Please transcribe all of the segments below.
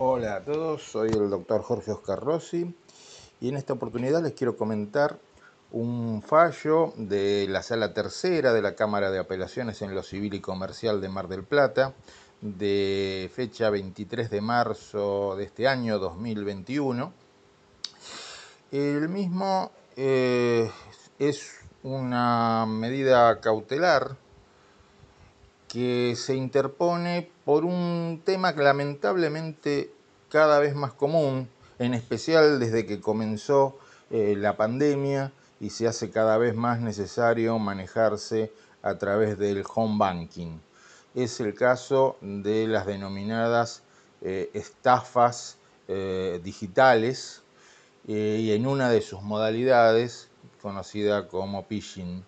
Hola a todos, soy el doctor Jorge Oscar Rossi y en esta oportunidad les quiero comentar un fallo de la sala tercera de la Cámara de Apelaciones en lo Civil y Comercial de Mar del Plata de fecha 23 de marzo de este año 2021. El mismo eh, es una medida cautelar que se interpone por un tema que lamentablemente cada vez más común, en especial desde que comenzó eh, la pandemia y se hace cada vez más necesario manejarse a través del home banking. Es el caso de las denominadas eh, estafas eh, digitales y en una de sus modalidades, conocida como phishing.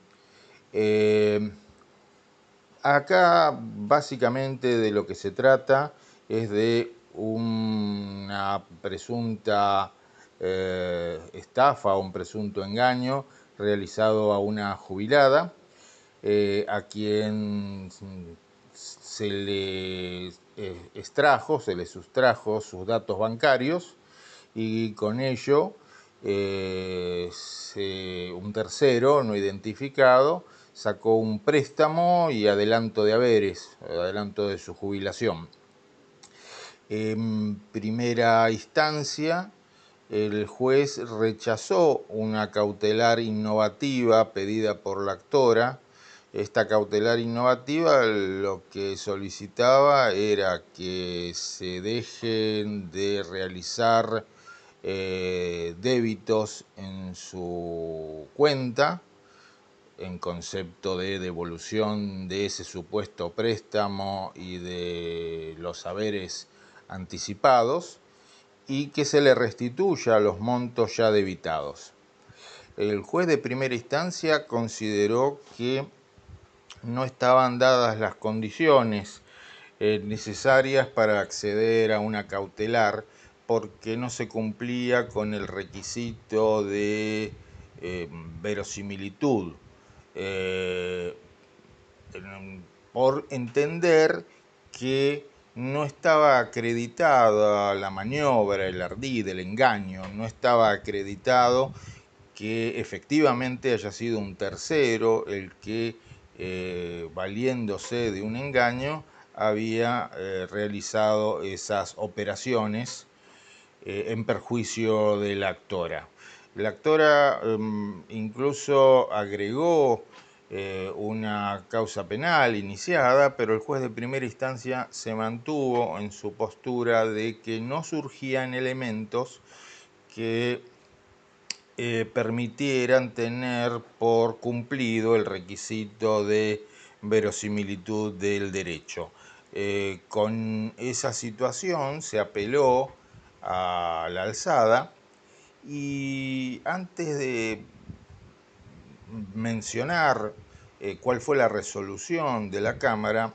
Acá básicamente de lo que se trata es de una presunta eh, estafa o un presunto engaño realizado a una jubilada eh, a quien se le eh, extrajo, se le sustrajo sus datos bancarios y con ello un tercero no identificado sacó un préstamo y adelanto de haberes, adelanto de su jubilación. En primera instancia, el juez rechazó una cautelar innovativa pedida por la actora. Esta cautelar innovativa lo que solicitaba era que se dejen de realizar eh, débitos en su cuenta en concepto de devolución de ese supuesto préstamo y de los saberes anticipados y que se le restituya los montos ya debitados. El juez de primera instancia consideró que no estaban dadas las condiciones eh, necesarias para acceder a una cautelar porque no se cumplía con el requisito de eh, verosimilitud eh, por entender que no estaba acreditada la maniobra, el ardid, el engaño, no estaba acreditado que efectivamente haya sido un tercero el que, eh, valiéndose de un engaño, había eh, realizado esas operaciones en perjuicio de la actora. La actora em, incluso agregó eh, una causa penal iniciada, pero el juez de primera instancia se mantuvo en su postura de que no surgían elementos que eh, permitieran tener por cumplido el requisito de verosimilitud del derecho. Eh, con esa situación se apeló a la alzada y antes de mencionar eh, cuál fue la resolución de la Cámara,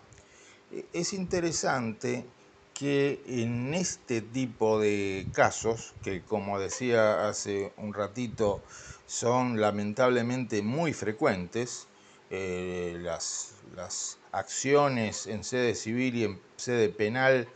eh, es interesante que en este tipo de casos, que como decía hace un ratito, son lamentablemente muy frecuentes, eh, las, acciones en sede civil y en sede penal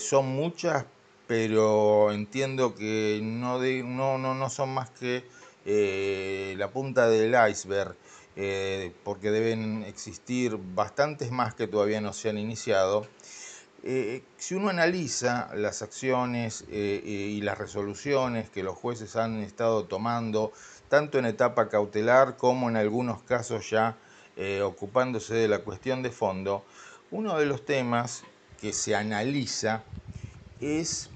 son muchas, pero entiendo que no, no, no, no son más que eh, la punta del iceberg, eh, porque deben existir bastantes más que todavía no se han iniciado. Eh, si uno analiza las acciones y las resoluciones que los jueces han estado tomando, tanto en etapa cautelar como en algunos casos ya ocupándose de la cuestión de fondo, uno de los temas que se analiza es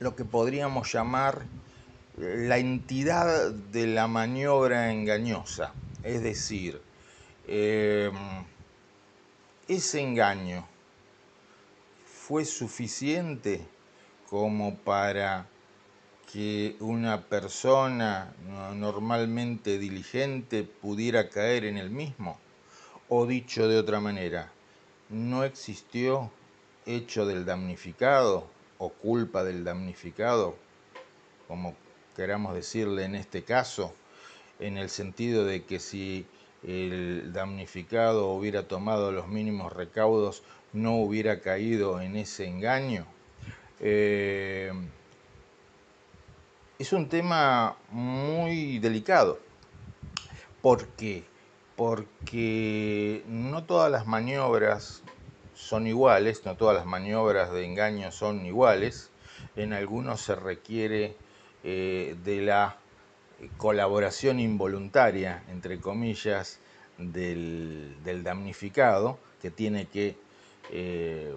lo que podríamos llamar la entidad de la maniobra engañosa. Es decir, em, ese engaño fue suficiente como para que una persona normalmente diligente pudiera caer en el mismo? O dicho de otra manera, ¿no existió hecho del damnificado o culpa del damnificado, como queramos decirle en este caso, en el sentido de que si el damnificado hubiera tomado los mínimos recaudos, no hubiera caído en ese engaño. Eh, es un tema muy delicado. ¿Por qué? Porque no todas las maniobras son iguales, no todas las maniobras de engaño son iguales. En algunos se requiere eh, de la colaboración involuntaria, entre comillas, del, damnificado, que tiene que eh,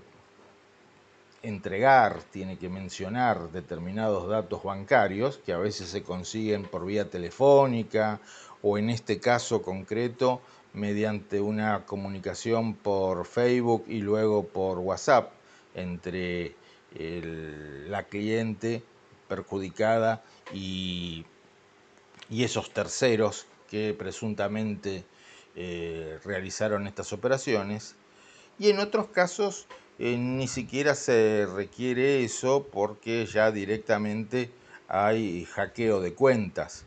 entregar, tiene que mencionar determinados datos bancarios que a veces se consiguen por vía telefónica o en este caso concreto mediante una comunicación por Facebook y luego por WhatsApp entre la cliente perjudicada y, esos terceros que presuntamente eh, realizaron estas operaciones. Y en otros casos eh, ni siquiera se requiere eso porque ya directamente hay hackeo de cuentas.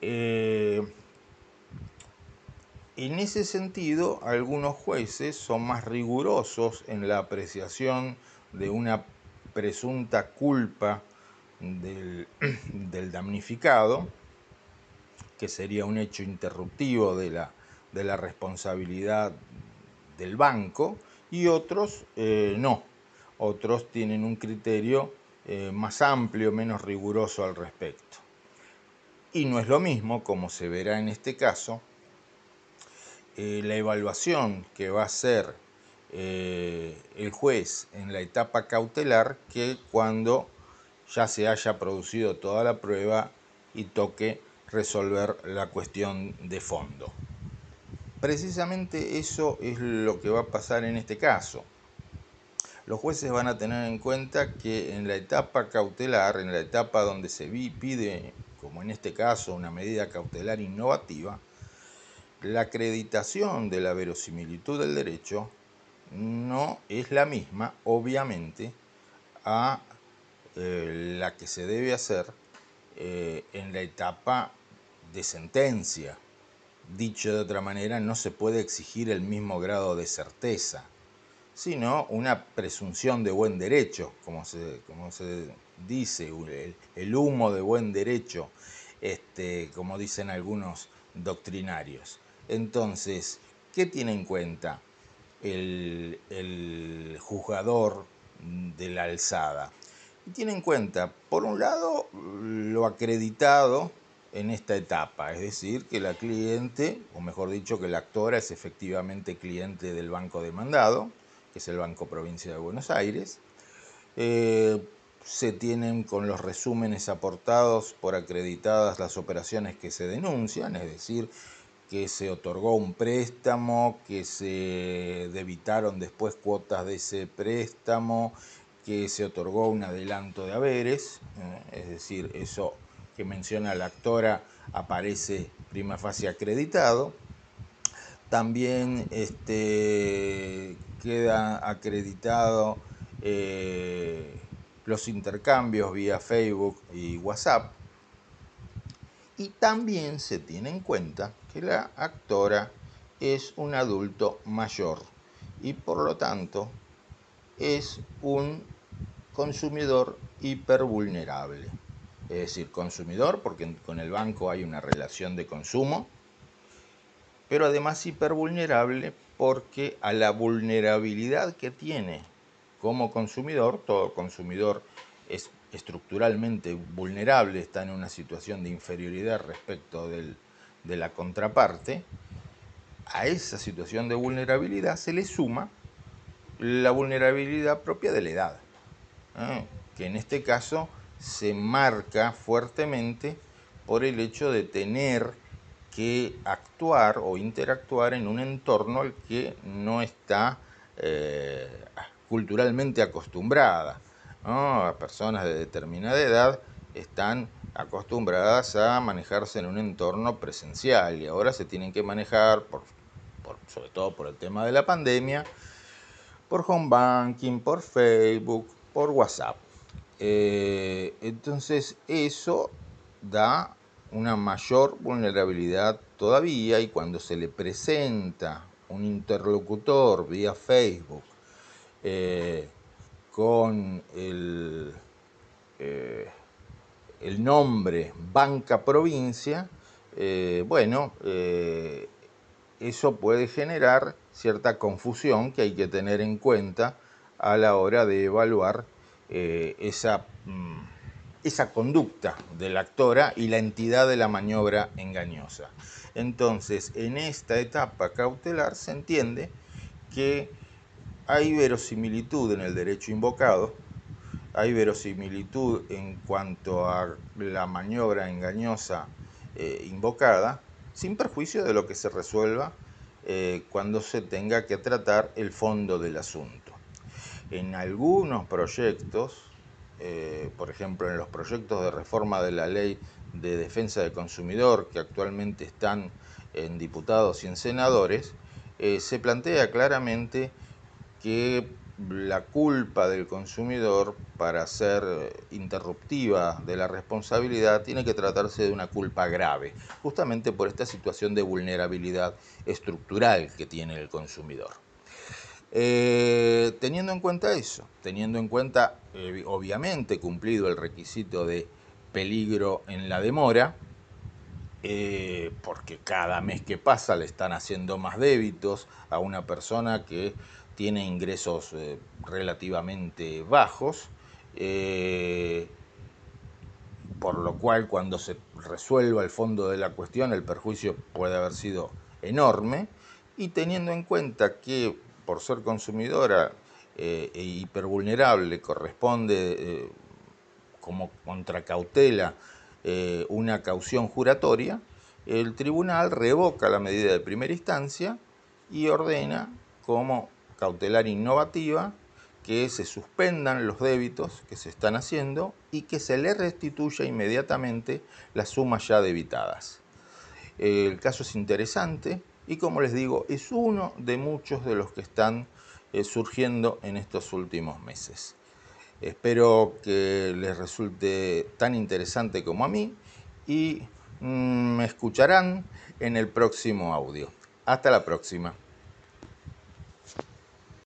Eh, en ese sentido, algunos jueces son más rigurosos en la apreciación de una presunta culpa del, damnificado, que sería un hecho interruptivo de la, de la responsabilidad del banco, y otros eh, no. Otros tienen un criterio eh, más amplio, menos riguroso al respecto. Y no es lo mismo, como se verá en este caso, eh, la evaluación que va a hacer el juez en la etapa cautelar que cuando ya se haya producido toda la prueba y toque resolver la cuestión de fondo. Precisamente eso es lo que va a pasar en este caso. Los jueces van a tener en cuenta que en la etapa cautelar, en la etapa donde se pide, como en este caso, una medida cautelar innovativa, la acreditación de la verosimilitud del derecho no es la misma, obviamente, a eh, la que se debe hacer eh, en la etapa de sentencia. Dicho de otra manera, no se puede exigir el mismo grado de certeza, sino una presunción de buen derecho, como se, como se dice, el, humo de buen derecho, este, como dicen algunos doctrinarios. Entonces, ¿qué tiene en cuenta el, juzgador de la alzada? Tiene en cuenta, por un lado, lo acreditado en esta etapa, es decir, que la cliente, o mejor dicho, que la actora es efectivamente cliente del banco demandado, que es el Banco Provincia de Buenos Aires. Eh, se tienen con los resúmenes aportados por acreditadas las operaciones que se denuncian, es decir, que se otorgó un préstamo, que se debitaron después cuotas de ese préstamo, que se otorgó un adelanto de haberes, es decir, eso que menciona la actora aparece prima facie acreditado. También este, queda acreditado eh, los intercambios vía Facebook y WhatsApp. Y también se tiene en cuenta que la actora es un adulto mayor y por lo tanto es un consumidor hipervulnerable. Es decir, consumidor, porque con el banco hay una relación de consumo, pero además hipervulnerable porque a la vulnerabilidad que tiene como consumidor, todo consumidor es estructuralmente vulnerable, está en una situación de inferioridad respecto de la contraparte, a esa situación de vulnerabilidad se le suma la vulnerabilidad propia de la edad, ¿eh? que en este caso se marca fuertemente por el hecho de tener que actuar o interactuar en un entorno al que no está eh, culturalmente acostumbrada. ¿no? personas de determinada edad están acostumbradas a manejarse en un entorno presencial y ahora se tienen que manejar, sobre todo por el tema de la pandemia, por home banking, por Facebook, por WhatsApp. Eh, entonces eso da una mayor vulnerabilidad todavía y cuando se le presenta un interlocutor vía Facebook, eh, con el, eh, el nombre Banca Provincia, eh, bueno, eh, eso puede generar cierta confusión que hay que tener en cuenta a la hora de evaluar esa, mm, esa conducta de la actora y la entidad de la maniobra engañosa. Entonces, en esta etapa cautelar se entiende que hay verosimilitud en el derecho invocado, hay verosimilitud en cuanto a la maniobra engañosa eh, invocada, sin perjuicio de lo que se resuelva eh, cuando se tenga que tratar el fondo del asunto. En algunos proyectos, eh, por ejemplo en los proyectos de reforma de la ley de defensa del consumidor que actualmente están en diputados y en senadores, se plantea claramente que la culpa del consumidor para ser interruptiva de la responsabilidad tiene que tratarse de una culpa grave, justamente por esta situación de vulnerabilidad estructural que tiene el consumidor. Eh, teniendo en cuenta eso, teniendo en cuenta, eh, obviamente, cumplido el requisito de peligro en la demora, eh, porque cada mes que pasa le están haciendo más débitos a una persona que tiene ingresos eh, relativamente bajos, eh, por lo cual cuando se resuelva el fondo de la cuestión el perjuicio puede haber sido enorme, y teniendo en cuenta que por ser consumidora eh, e hipervulnerable corresponde como contracautela una caución juratoria, el tribunal revoca la medida de primera instancia y ordena como cautelar innovativa que se suspendan los débitos que se están haciendo y que se le restituya inmediatamente las sumas ya debitadas. El caso es interesante y como les digo, es uno de muchos de los que están eh, surgiendo en estos últimos meses. Espero que les resulte tan interesante como a mí y mm, me escucharán en el próximo audio. Hasta la próxima.